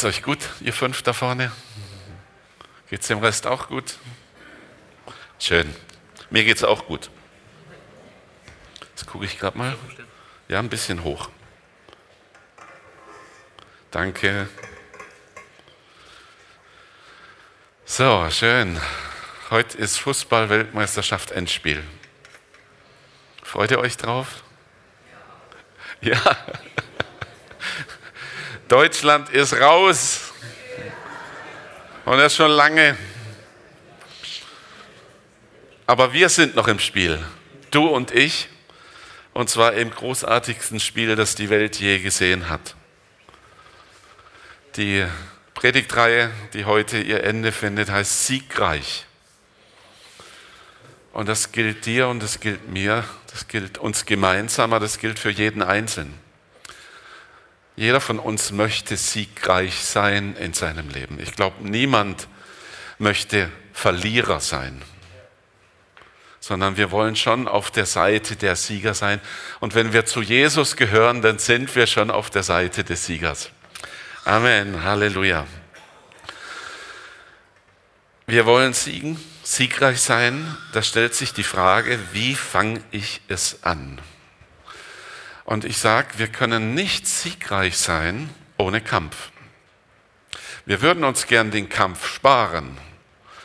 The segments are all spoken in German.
Geht's euch gut, ihr fünf da vorne? Geht's dem Rest auch gut? Schön. Mir geht's auch gut. Jetzt gucke ich gerade mal. Ja, ein bisschen hoch. Danke. So, schön. Heute ist Fußball-Weltmeisterschaft Endspiel. Freut ihr euch drauf? Ja. Deutschland ist raus. Und das schon lange. Aber wir sind noch im Spiel. Du und ich. Und zwar im großartigsten Spiel, das die Welt je gesehen hat. Die Predigtreihe, die heute ihr Ende findet, heißt Siegreich. Und das gilt dir und das gilt mir, das gilt uns gemeinsam, aber das gilt für jeden Einzelnen. Jeder von uns möchte siegreich sein in seinem Leben. Ich glaube, niemand möchte Verlierer sein, sondern wir wollen schon auf der Seite der Sieger sein. Und wenn wir zu Jesus gehören, dann sind wir schon auf der Seite des Siegers. Amen, Halleluja. Wir wollen siegen, siegreich sein. Da stellt sich die Frage, wie fange ich es an? Und ich sage, wir können nicht siegreich sein ohne Kampf. Wir würden uns gern den Kampf sparen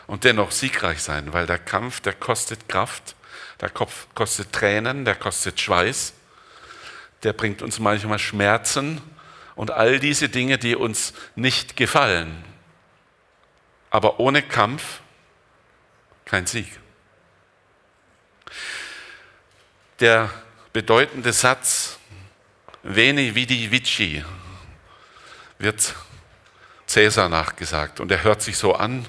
und dennoch siegreich sein, weil der Kampf, der kostet Kraft, der Kopf kostet Tränen, der kostet Schweiß, der bringt uns manchmal Schmerzen und all diese Dinge, die uns nicht gefallen. Aber ohne Kampf kein Sieg. Der bedeutende Satz, Veni vidi vici, wird Cäsar nachgesagt. Und er hört sich so an,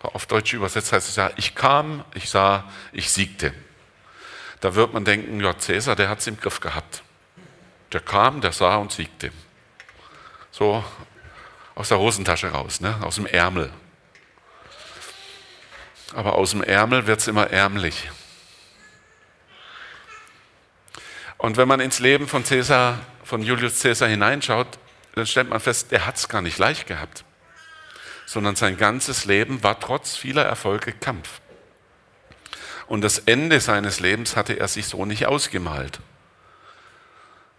auf Deutsch übersetzt heißt es ja, ich kam, ich sah, ich siegte. Da wird man denken, ja, Cäsar, der hat es im Griff gehabt. Der kam, der sah und siegte. So aus der Hosentasche raus, ne? aus dem Ärmel. Aber aus dem Ärmel wird es immer ärmlich. Und wenn man ins Leben von, Caesar, von Julius Caesar hineinschaut, dann stellt man fest, er hat es gar nicht leicht gehabt, sondern sein ganzes Leben war trotz vieler Erfolge Kampf. Und das Ende seines Lebens hatte er sich so nicht ausgemalt,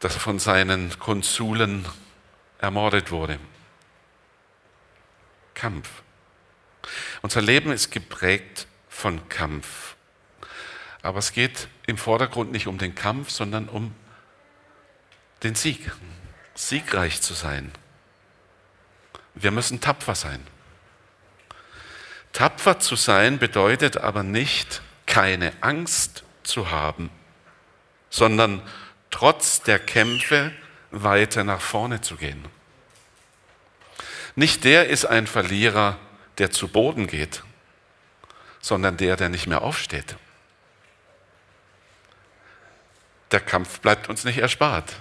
dass er von seinen Konsulen ermordet wurde. Kampf. Unser Leben ist geprägt von Kampf. Aber es geht im Vordergrund nicht um den Kampf, sondern um den Sieg. Siegreich zu sein. Wir müssen tapfer sein. Tapfer zu sein bedeutet aber nicht, keine Angst zu haben, sondern trotz der Kämpfe weiter nach vorne zu gehen. Nicht der ist ein Verlierer, der zu Boden geht, sondern der, der nicht mehr aufsteht. Der Kampf bleibt uns nicht erspart.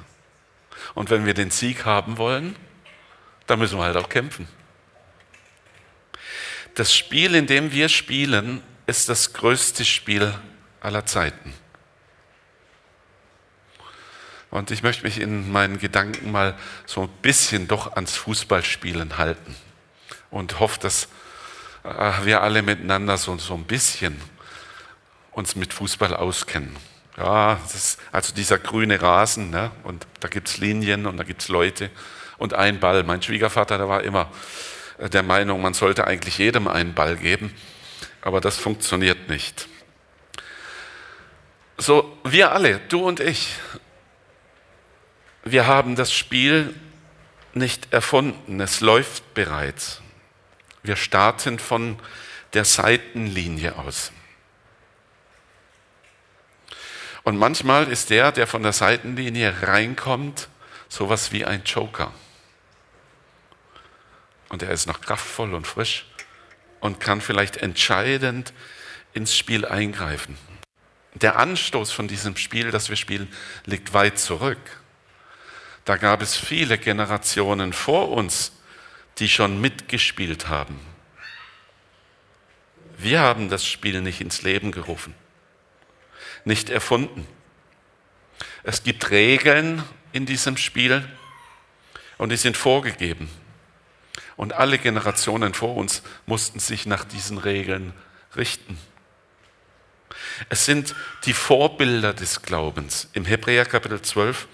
Und wenn wir den Sieg haben wollen, dann müssen wir halt auch kämpfen. Das Spiel, in dem wir spielen, ist das größte Spiel aller Zeiten. Und ich möchte mich in meinen Gedanken mal so ein bisschen doch ans Fußballspielen halten und hoffe, dass äh, wir alle miteinander so, so ein bisschen uns mit Fußball auskennen. Ja, also dieser grüne Rasen, ne? und da gibt es Linien und da gibt es Leute und ein Ball. Mein Schwiegervater, der war immer äh, der Meinung, man sollte eigentlich jedem einen Ball geben, aber das funktioniert nicht. So, wir alle, du und ich, wir haben das Spiel nicht erfunden, es läuft bereits. Wir starten von der Seitenlinie aus. Und manchmal ist der, der von der Seitenlinie reinkommt, sowas wie ein Joker. Und er ist noch kraftvoll und frisch und kann vielleicht entscheidend ins Spiel eingreifen. Der Anstoß von diesem Spiel, das wir spielen, liegt weit zurück. Da gab es viele Generationen vor uns, die schon mitgespielt haben. Wir haben das Spiel nicht ins Leben gerufen, nicht erfunden. Es gibt Regeln in diesem Spiel und die sind vorgegeben. Und alle Generationen vor uns mussten sich nach diesen Regeln richten. Es sind die Vorbilder des Glaubens. Im Hebräer Kapitel 12,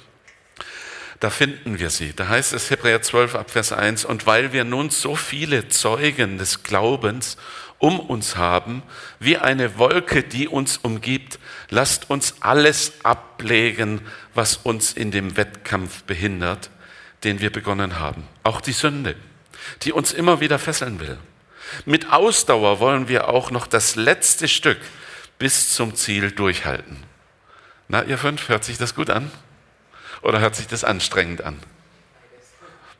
da finden wir sie. Da heißt es Hebräer 12 ab Vers 1, und weil wir nun so viele Zeugen des Glaubens um uns haben, wie eine Wolke, die uns umgibt, lasst uns alles ablegen, was uns in dem Wettkampf behindert, den wir begonnen haben. Auch die Sünde, die uns immer wieder fesseln will. Mit Ausdauer wollen wir auch noch das letzte Stück bis zum Ziel durchhalten. Na, ihr fünf, hört sich das gut an? Oder hört sich das anstrengend an?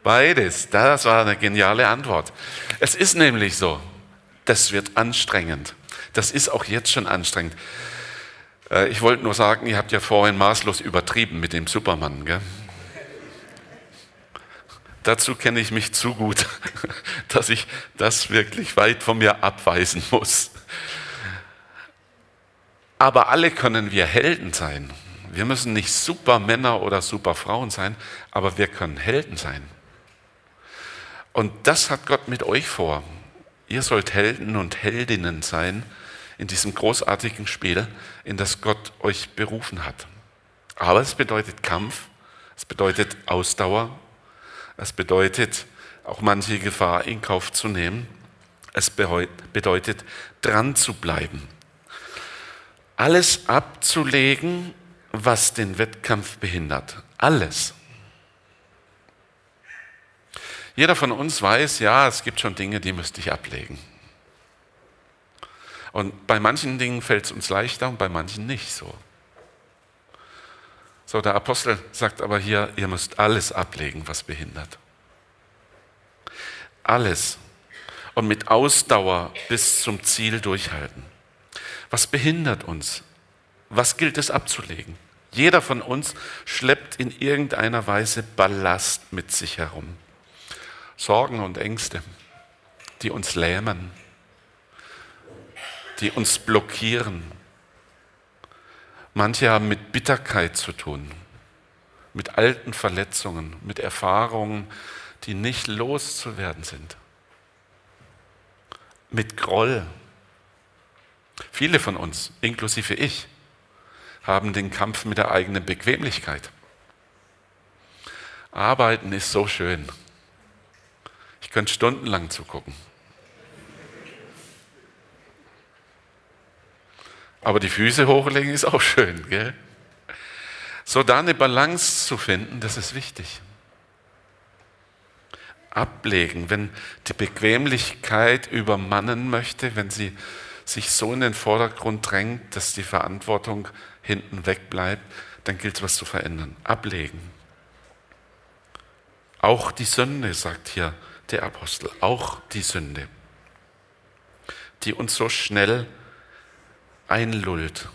Beides, das war eine geniale Antwort. Es ist nämlich so, das wird anstrengend. Das ist auch jetzt schon anstrengend. Äh, ich wollte nur sagen, ihr habt ja vorhin maßlos übertrieben mit dem Superman. Gell? Dazu kenne ich mich zu gut, dass ich das wirklich weit von mir abweisen muss. Aber alle können wir Helden sein. Wir müssen nicht Supermänner oder Superfrauen sein, aber wir können Helden sein. Und das hat Gott mit euch vor. Ihr sollt Helden und Heldinnen sein in diesem großartigen Spiel, in das Gott euch berufen hat. Aber es bedeutet Kampf, es bedeutet Ausdauer, es bedeutet auch manche Gefahr in Kauf zu nehmen. Es bedeutet dran zu bleiben. Alles abzulegen, was den Wettkampf behindert. Alles. Jeder von uns weiß, ja, es gibt schon Dinge, die müsste ich ablegen. Und bei manchen Dingen fällt es uns leichter und bei manchen nicht so. So, der Apostel sagt aber hier, ihr müsst alles ablegen, was behindert. Alles. Und mit Ausdauer bis zum Ziel durchhalten. Was behindert uns? Was gilt es abzulegen? Jeder von uns schleppt in irgendeiner Weise Ballast mit sich herum. Sorgen und Ängste, die uns lähmen, die uns blockieren. Manche haben mit Bitterkeit zu tun, mit alten Verletzungen, mit Erfahrungen, die nicht loszuwerden sind, mit Groll. Viele von uns, inklusive ich, haben den Kampf mit der eigenen Bequemlichkeit. Arbeiten ist so schön. Ich könnte stundenlang zugucken. Aber die Füße hochlegen ist auch schön. Gell? So da eine Balance zu finden, das ist wichtig. Ablegen, wenn die Bequemlichkeit übermannen möchte, wenn sie sich so in den Vordergrund drängt, dass die Verantwortung hinten weg bleibt, dann gilt es was zu verändern. Ablegen. Auch die Sünde, sagt hier der Apostel, auch die Sünde, die uns so schnell einlullt,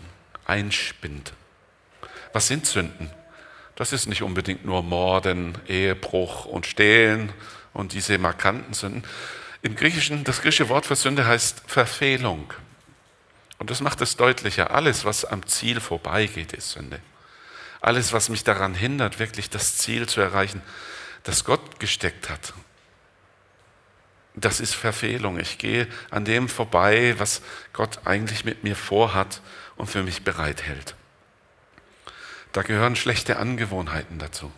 einspinnt. Was sind Sünden? Das ist nicht unbedingt nur Morden, Ehebruch und Stehlen und diese markanten Sünden. Im Griechischen, das griechische Wort für Sünde heißt Verfehlung. Und das macht es deutlicher. Alles, was am Ziel vorbeigeht, ist Sünde. Alles, was mich daran hindert, wirklich das Ziel zu erreichen, das Gott gesteckt hat das ist Verfehlung. Ich gehe an dem vorbei, was Gott eigentlich mit mir vorhat und für mich bereithält. Da gehören schlechte Angewohnheiten dazu.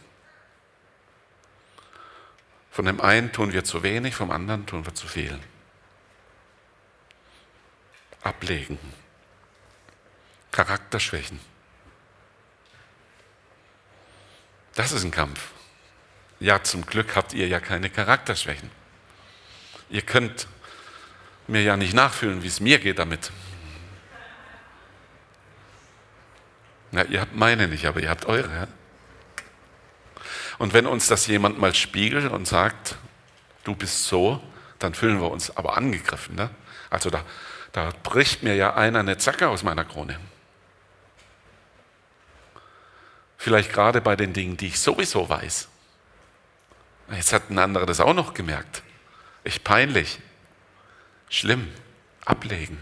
Von dem einen tun wir zu wenig, vom anderen tun wir zu viel. Ablegen. Charakterschwächen. Das ist ein Kampf. Ja, zum Glück habt ihr ja keine Charakterschwächen. Ihr könnt mir ja nicht nachfühlen, wie es mir geht damit. Na, ihr habt meine nicht, aber ihr habt eure. Und wenn uns das jemand mal spiegelt und sagt, du bist so, dann fühlen wir uns aber angegriffen. Ne? Also da, da bricht mir ja einer eine Zacke aus meiner Krone. Vielleicht gerade bei den Dingen, die ich sowieso weiß. Jetzt hat ein anderer das auch noch gemerkt. Echt peinlich. Schlimm. Ablegen.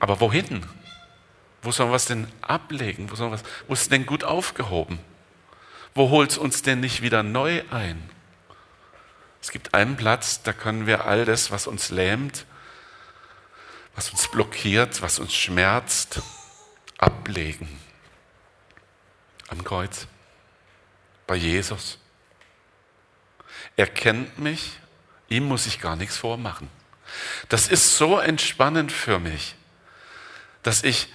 Aber wohin? Wo sollen wir es denn ablegen? Wo, sollen wir wo ist es denn gut aufgehoben? Wo holt es uns denn nicht wieder neu ein? Es gibt einen Platz, da können wir all das, was uns lähmt, was uns blockiert, was uns schmerzt, ablegen. Am Kreuz. Bei Jesus. Er kennt mich, ihm muss ich gar nichts vormachen. Das ist so entspannend für mich, dass ich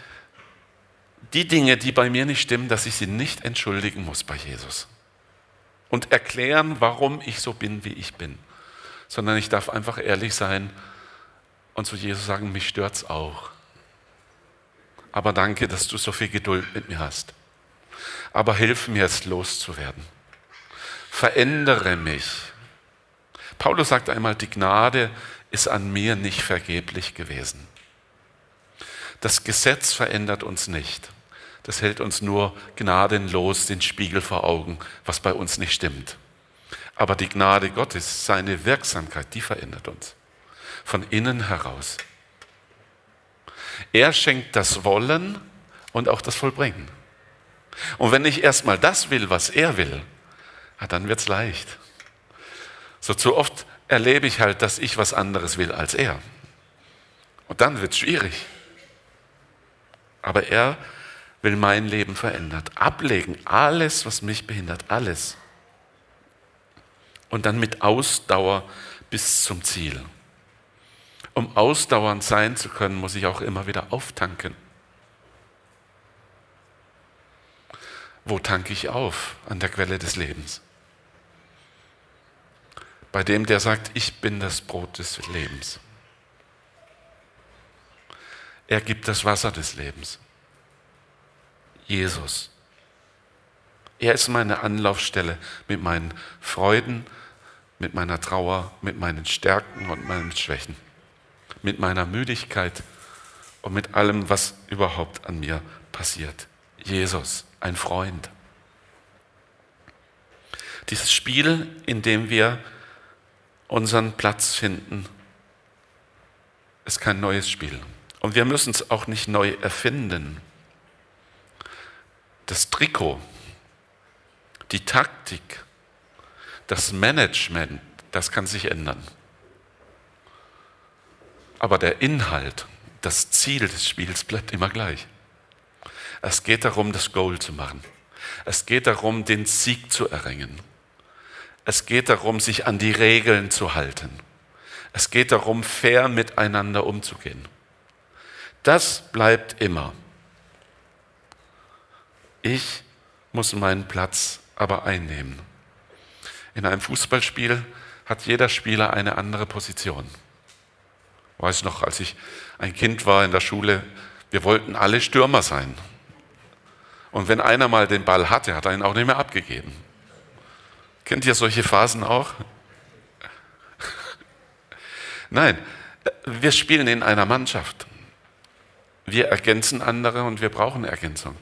die Dinge, die bei mir nicht stimmen, dass ich sie nicht entschuldigen muss bei Jesus. Und erklären, warum ich so bin, wie ich bin. Sondern ich darf einfach ehrlich sein und zu Jesus sagen, mich stört es auch. Aber danke, dass du so viel Geduld mit mir hast. Aber hilf mir es loszuwerden. Verändere mich. Paulus sagt einmal, die Gnade ist an mir nicht vergeblich gewesen. Das Gesetz verändert uns nicht. Das hält uns nur gnadenlos den Spiegel vor Augen, was bei uns nicht stimmt. Aber die Gnade Gottes, seine Wirksamkeit, die verändert uns. Von innen heraus. Er schenkt das Wollen und auch das Vollbringen. Und wenn ich erstmal das will, was er will, dann wird es leicht. So zu oft erlebe ich halt, dass ich was anderes will als er. Und dann wird es schwierig. Aber er will mein Leben verändert. Ablegen, alles, was mich behindert, alles. Und dann mit Ausdauer bis zum Ziel. Um ausdauernd sein zu können, muss ich auch immer wieder auftanken. Wo tanke ich auf? An der Quelle des Lebens bei dem, der sagt, ich bin das Brot des Lebens. Er gibt das Wasser des Lebens. Jesus. Er ist meine Anlaufstelle mit meinen Freuden, mit meiner Trauer, mit meinen Stärken und meinen Schwächen, mit meiner Müdigkeit und mit allem, was überhaupt an mir passiert. Jesus, ein Freund. Dieses Spiel, in dem wir unseren Platz finden, ist kein neues Spiel. Und wir müssen es auch nicht neu erfinden. Das Trikot, die Taktik, das Management, das kann sich ändern. Aber der Inhalt, das Ziel des Spiels bleibt immer gleich. Es geht darum, das Goal zu machen. Es geht darum, den Sieg zu erringen. Es geht darum, sich an die Regeln zu halten. Es geht darum, fair miteinander umzugehen. Das bleibt immer. Ich muss meinen Platz aber einnehmen. In einem Fußballspiel hat jeder Spieler eine andere Position. Weiß noch, als ich ein Kind war in der Schule, wir wollten alle Stürmer sein. Und wenn einer mal den Ball hatte, hat er ihn auch nicht mehr abgegeben. Kennt ihr solche Phasen auch? Nein, wir spielen in einer Mannschaft. Wir ergänzen andere und wir brauchen Ergänzung.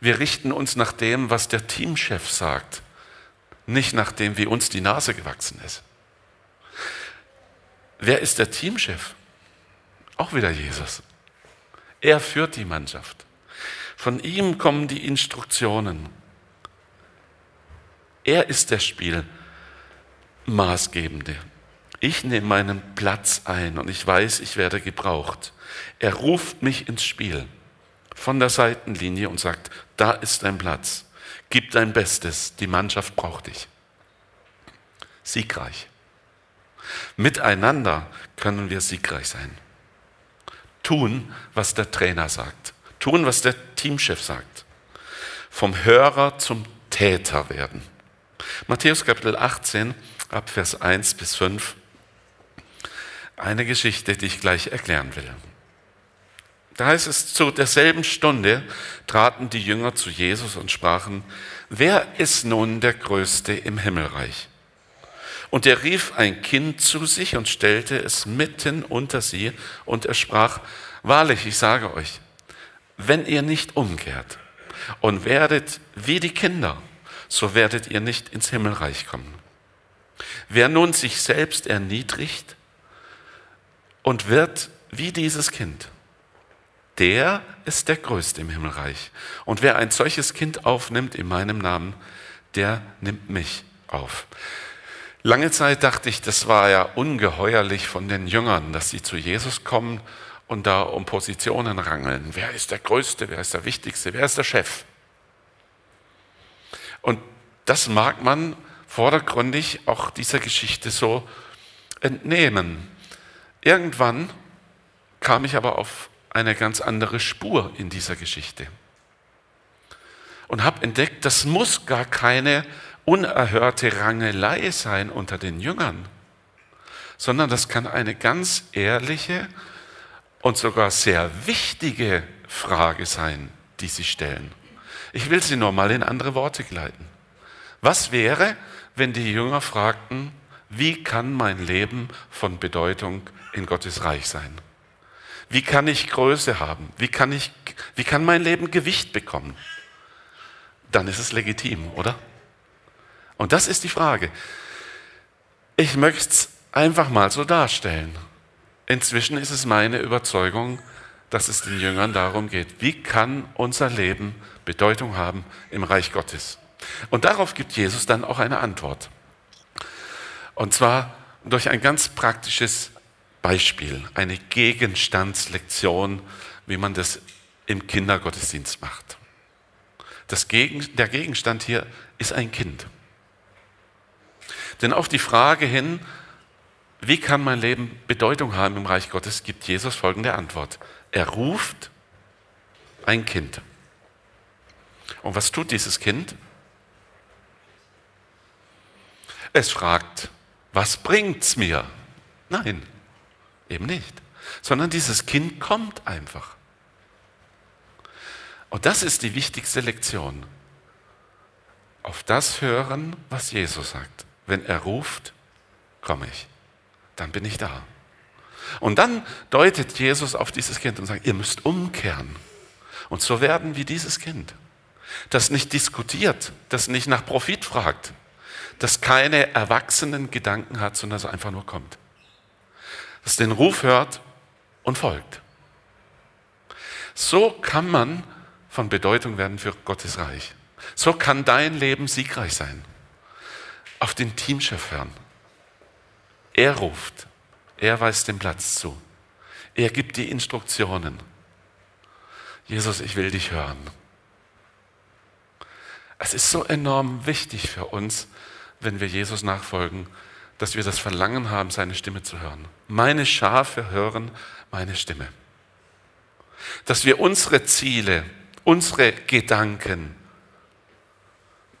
Wir richten uns nach dem, was der Teamchef sagt, nicht nach dem, wie uns die Nase gewachsen ist. Wer ist der Teamchef? Auch wieder Jesus. Er führt die Mannschaft. Von ihm kommen die Instruktionen. Er ist der Spielmaßgebende. Ich nehme meinen Platz ein und ich weiß, ich werde gebraucht. Er ruft mich ins Spiel von der Seitenlinie und sagt, da ist dein Platz. Gib dein Bestes, die Mannschaft braucht dich. Siegreich. Miteinander können wir siegreich sein. Tun, was der Trainer sagt. Tun, was der Teamchef sagt. Vom Hörer zum Täter werden. Matthäus Kapitel 18, ab Vers 1 bis 5. Eine Geschichte, die ich gleich erklären will. Da heißt es, zu derselben Stunde traten die Jünger zu Jesus und sprachen, wer ist nun der Größte im Himmelreich? Und er rief ein Kind zu sich und stellte es mitten unter sie und er sprach, wahrlich, ich sage euch, wenn ihr nicht umkehrt und werdet wie die Kinder, so werdet ihr nicht ins Himmelreich kommen. Wer nun sich selbst erniedrigt und wird wie dieses Kind, der ist der Größte im Himmelreich. Und wer ein solches Kind aufnimmt in meinem Namen, der nimmt mich auf. Lange Zeit dachte ich, das war ja ungeheuerlich von den Jüngern, dass sie zu Jesus kommen und da um Positionen rangeln. Wer ist der Größte, wer ist der Wichtigste, wer ist der Chef? Und das mag man vordergründig auch dieser Geschichte so entnehmen. Irgendwann kam ich aber auf eine ganz andere Spur in dieser Geschichte und habe entdeckt, das muss gar keine unerhörte Rangelei sein unter den Jüngern, sondern das kann eine ganz ehrliche und sogar sehr wichtige Frage sein, die sie stellen. Ich will sie nur mal in andere Worte gleiten. Was wäre, wenn die Jünger fragten, wie kann mein Leben von Bedeutung in Gottes Reich sein? Wie kann ich Größe haben? Wie kann, ich, wie kann mein Leben Gewicht bekommen? Dann ist es legitim, oder? Und das ist die Frage. Ich möchte es einfach mal so darstellen. Inzwischen ist es meine Überzeugung, dass es den Jüngern darum geht, wie kann unser Leben Bedeutung haben im Reich Gottes. Und darauf gibt Jesus dann auch eine Antwort. Und zwar durch ein ganz praktisches Beispiel, eine Gegenstandslektion, wie man das im Kindergottesdienst macht. Das Gegen, der Gegenstand hier ist ein Kind. Denn auf die Frage hin, wie kann mein Leben Bedeutung haben im Reich Gottes, gibt Jesus folgende Antwort. Er ruft ein Kind. Und was tut dieses Kind? Es fragt, was bringt's mir? Nein, eben nicht. Sondern dieses Kind kommt einfach. Und das ist die wichtigste Lektion. Auf das hören, was Jesus sagt. Wenn er ruft, komme ich. Dann bin ich da. Und dann deutet Jesus auf dieses Kind und sagt, ihr müsst umkehren und so werden wie dieses Kind, das nicht diskutiert, das nicht nach Profit fragt, das keine erwachsenen Gedanken hat, sondern das einfach nur kommt. Das den Ruf hört und folgt. So kann man von Bedeutung werden für Gottes Reich. So kann dein Leben siegreich sein auf den Teamchef hören. Er ruft, er weist den Platz zu, er gibt die Instruktionen. Jesus, ich will dich hören. Es ist so enorm wichtig für uns, wenn wir Jesus nachfolgen, dass wir das Verlangen haben, seine Stimme zu hören. Meine Schafe hören meine Stimme. Dass wir unsere Ziele, unsere Gedanken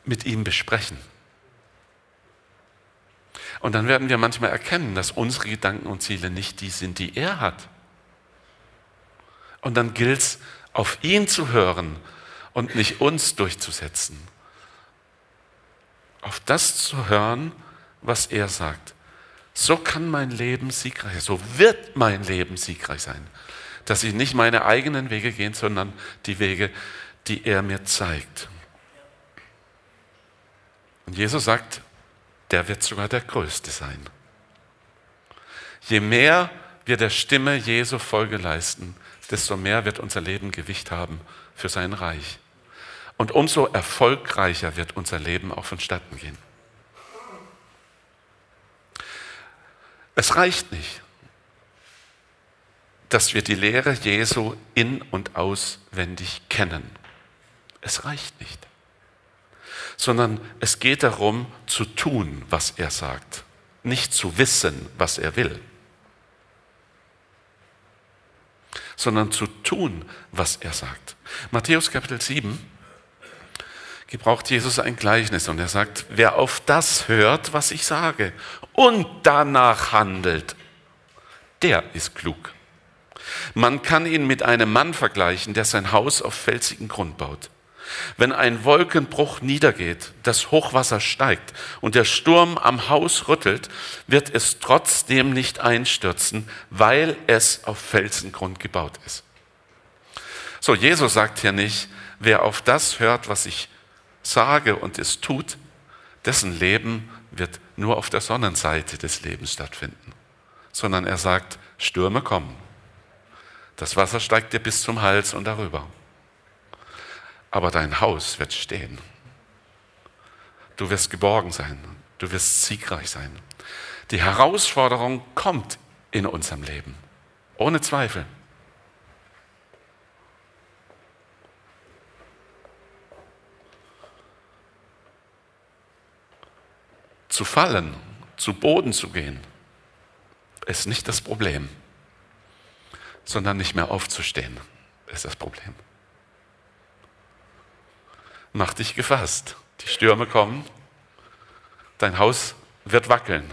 mit ihm besprechen. Und dann werden wir manchmal erkennen, dass unsere Gedanken und Ziele nicht die sind, die er hat. Und dann gilt es, auf ihn zu hören und nicht uns durchzusetzen. Auf das zu hören, was er sagt. So kann mein Leben siegreich sein, so wird mein Leben siegreich sein, dass ich nicht meine eigenen Wege gehe, sondern die Wege, die er mir zeigt. Und Jesus sagt, der wird sogar der Größte sein. Je mehr wir der Stimme Jesu Folge leisten, desto mehr wird unser Leben Gewicht haben für sein Reich. Und umso erfolgreicher wird unser Leben auch vonstatten gehen. Es reicht nicht, dass wir die Lehre Jesu in und auswendig kennen. Es reicht nicht sondern es geht darum zu tun, was er sagt, nicht zu wissen, was er will, sondern zu tun, was er sagt. Matthäus Kapitel 7 gebraucht Jesus ein Gleichnis und er sagt, wer auf das hört, was ich sage und danach handelt, der ist klug. Man kann ihn mit einem Mann vergleichen, der sein Haus auf felsigen Grund baut. Wenn ein Wolkenbruch niedergeht, das Hochwasser steigt und der Sturm am Haus rüttelt, wird es trotzdem nicht einstürzen, weil es auf Felsengrund gebaut ist. So, Jesus sagt hier nicht, wer auf das hört, was ich sage und es tut, dessen Leben wird nur auf der Sonnenseite des Lebens stattfinden, sondern er sagt, Stürme kommen. Das Wasser steigt dir bis zum Hals und darüber aber dein Haus wird stehen. Du wirst geborgen sein. Du wirst siegreich sein. Die Herausforderung kommt in unserem Leben. Ohne Zweifel. Zu fallen, zu Boden zu gehen, ist nicht das Problem, sondern nicht mehr aufzustehen, ist das Problem. Mach dich gefasst. Die Stürme kommen, dein Haus wird wackeln.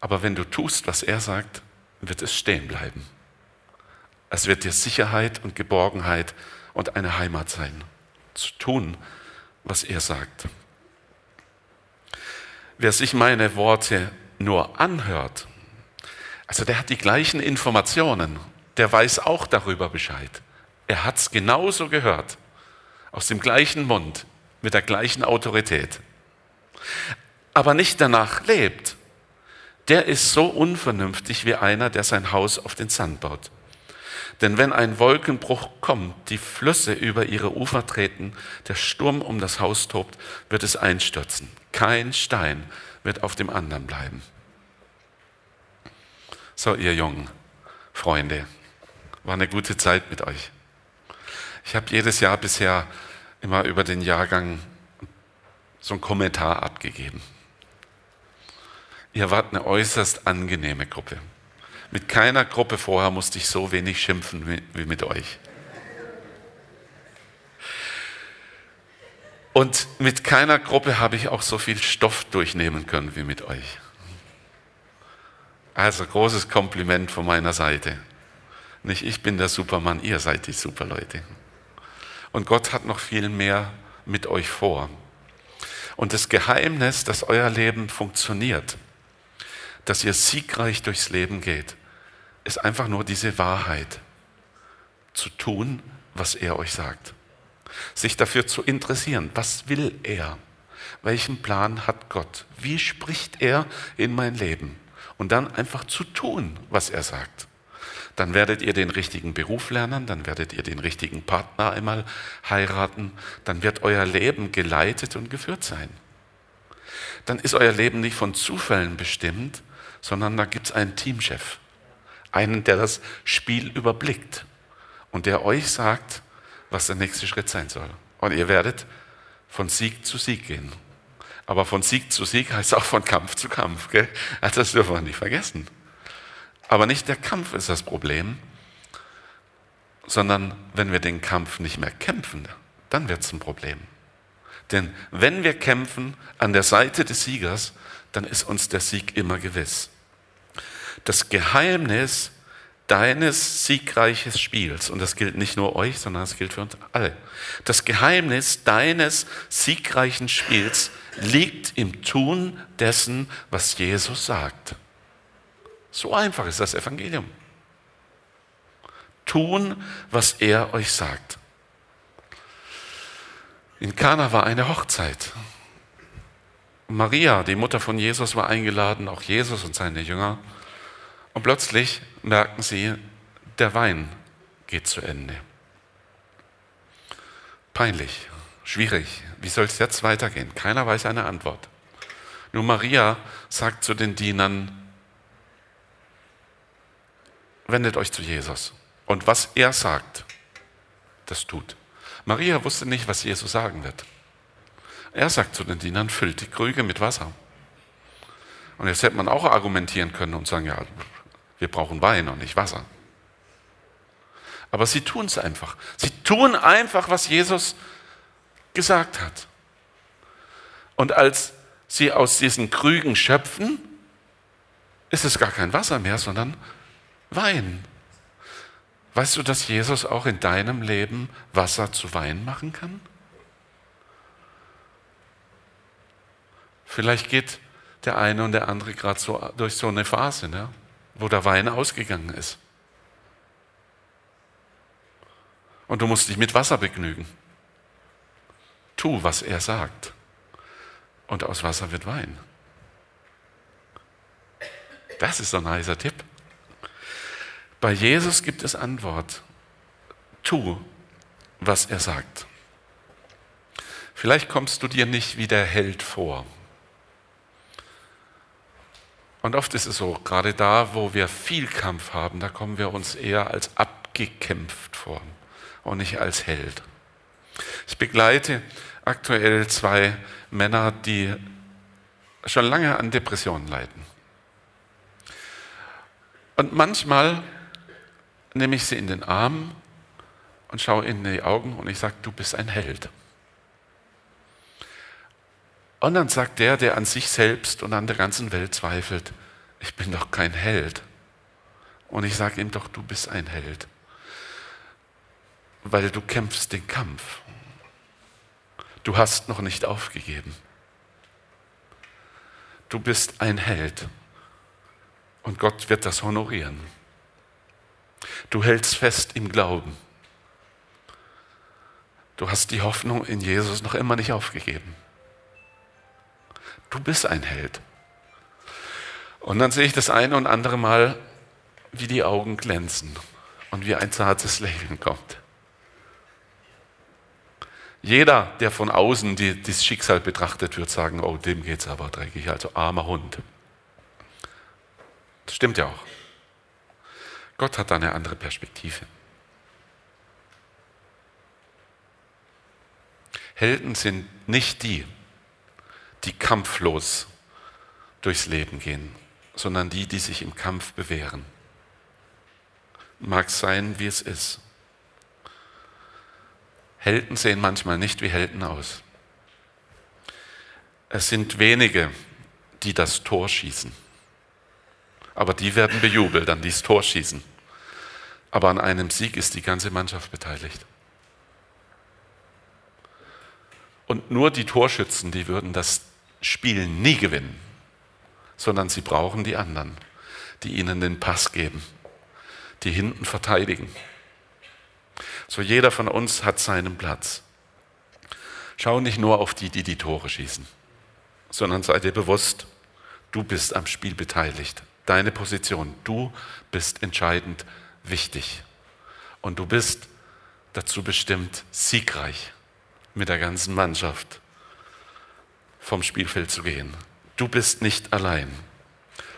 Aber wenn du tust, was er sagt, wird es stehen bleiben. Es wird dir Sicherheit und Geborgenheit und eine Heimat sein, zu tun, was er sagt. Wer sich meine Worte nur anhört, also der hat die gleichen Informationen, der weiß auch darüber Bescheid. Er hat es genauso gehört, aus dem gleichen Mund, mit der gleichen Autorität. Aber nicht danach lebt, der ist so unvernünftig wie einer, der sein Haus auf den Sand baut. Denn wenn ein Wolkenbruch kommt, die Flüsse über ihre Ufer treten, der Sturm um das Haus tobt, wird es einstürzen. Kein Stein wird auf dem anderen bleiben. So, ihr jungen Freunde, war eine gute Zeit mit euch. Ich habe jedes Jahr bisher immer über den Jahrgang so einen Kommentar abgegeben. Ihr wart eine äußerst angenehme Gruppe. Mit keiner Gruppe vorher musste ich so wenig schimpfen wie mit euch. Und mit keiner Gruppe habe ich auch so viel Stoff durchnehmen können wie mit euch. Also großes Kompliment von meiner Seite. Nicht ich bin der Supermann, ihr seid die Superleute. Und Gott hat noch viel mehr mit euch vor. Und das Geheimnis, dass euer Leben funktioniert, dass ihr siegreich durchs Leben geht, ist einfach nur diese Wahrheit, zu tun, was er euch sagt. Sich dafür zu interessieren, was will er? Welchen Plan hat Gott? Wie spricht er in mein Leben? Und dann einfach zu tun, was er sagt. Dann werdet ihr den richtigen Beruf lernen, dann werdet ihr den richtigen Partner einmal heiraten, dann wird euer Leben geleitet und geführt sein. Dann ist euer Leben nicht von Zufällen bestimmt, sondern da gibt es einen Teamchef, einen, der das Spiel überblickt und der euch sagt, was der nächste Schritt sein soll. Und ihr werdet von Sieg zu Sieg gehen. Aber von Sieg zu Sieg heißt auch von Kampf zu Kampf. Gell? Also das dürfen wir nicht vergessen. Aber nicht der Kampf ist das Problem, sondern wenn wir den Kampf nicht mehr kämpfen, dann wird es ein Problem. Denn wenn wir kämpfen an der Seite des Siegers, dann ist uns der Sieg immer gewiss das Geheimnis deines siegreichen Spiels, und das gilt nicht nur euch, sondern das gilt für uns alle, das Geheimnis deines siegreichen Spiels liegt im Tun dessen, was Jesus sagt. So einfach ist das Evangelium. Tun, was er euch sagt. In Kana war eine Hochzeit. Maria, die Mutter von Jesus, war eingeladen, auch Jesus und seine Jünger. Und plötzlich merken sie, der Wein geht zu Ende. Peinlich, schwierig. Wie soll es jetzt weitergehen? Keiner weiß eine Antwort. Nur Maria sagt zu den Dienern, wendet euch zu Jesus. Und was er sagt, das tut. Maria wusste nicht, was Jesus sagen wird. Er sagt zu den Dienern, füllt die Krüge mit Wasser. Und jetzt hätte man auch argumentieren können und sagen, ja, wir brauchen Wein und nicht Wasser. Aber sie tun es einfach. Sie tun einfach, was Jesus gesagt hat. Und als sie aus diesen Krügen schöpfen, ist es gar kein Wasser mehr, sondern Wein. Weißt du, dass Jesus auch in deinem Leben Wasser zu Wein machen kann? Vielleicht geht der eine und der andere gerade so durch so eine Phase. Ne? Wo der Wein ausgegangen ist. Und du musst dich mit Wasser begnügen. Tu, was er sagt. Und aus Wasser wird Wein. Das ist ein heißer Tipp. Bei Jesus gibt es Antwort. Tu, was er sagt. Vielleicht kommst du dir nicht wie der Held vor. Und oft ist es so, gerade da, wo wir viel Kampf haben, da kommen wir uns eher als abgekämpft vor und nicht als Held. Ich begleite aktuell zwei Männer, die schon lange an Depressionen leiden. Und manchmal nehme ich sie in den Arm und schaue ihnen in die Augen und ich sage, du bist ein Held. Und dann sagt der, der an sich selbst und an der ganzen Welt zweifelt, ich bin doch kein Held. Und ich sage ihm doch, du bist ein Held, weil du kämpfst den Kampf. Du hast noch nicht aufgegeben. Du bist ein Held und Gott wird das honorieren. Du hältst fest im Glauben. Du hast die Hoffnung in Jesus noch immer nicht aufgegeben. Du bist ein Held. Und dann sehe ich das eine und andere Mal, wie die Augen glänzen und wie ein zartes Lächeln kommt. Jeder, der von außen die, das Schicksal betrachtet, wird sagen, oh, dem geht es aber dreckig, also armer Hund. Das stimmt ja auch. Gott hat da eine andere Perspektive. Helden sind nicht die, die kampflos durchs Leben gehen, sondern die, die sich im Kampf bewähren. Mag sein, wie es ist. Helden sehen manchmal nicht wie Helden aus. Es sind wenige, die das Tor schießen. Aber die werden bejubelt, an dieses Tor schießen. Aber an einem Sieg ist die ganze Mannschaft beteiligt. Und nur die Torschützen, die würden das Spiel nie gewinnen, sondern sie brauchen die anderen, die ihnen den Pass geben, die hinten verteidigen. So jeder von uns hat seinen Platz. Schau nicht nur auf die, die die Tore schießen, sondern sei dir bewusst, du bist am Spiel beteiligt. Deine Position, du bist entscheidend wichtig. Und du bist dazu bestimmt, siegreich mit der ganzen Mannschaft vom Spielfeld zu gehen. Du bist nicht allein.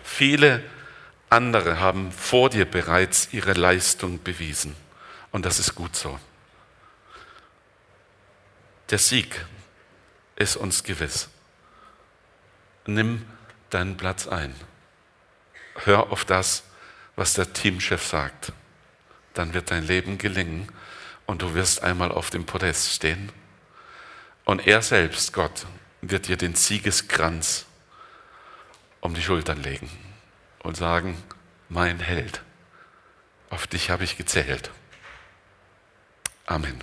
Viele andere haben vor dir bereits ihre Leistung bewiesen. Und das ist gut so. Der Sieg ist uns gewiss. Nimm deinen Platz ein. Hör auf das, was der Teamchef sagt. Dann wird dein Leben gelingen und du wirst einmal auf dem Podest stehen. Und er selbst, Gott, wird dir den Siegeskranz um die Schultern legen und sagen, mein Held, auf dich habe ich gezählt. Amen.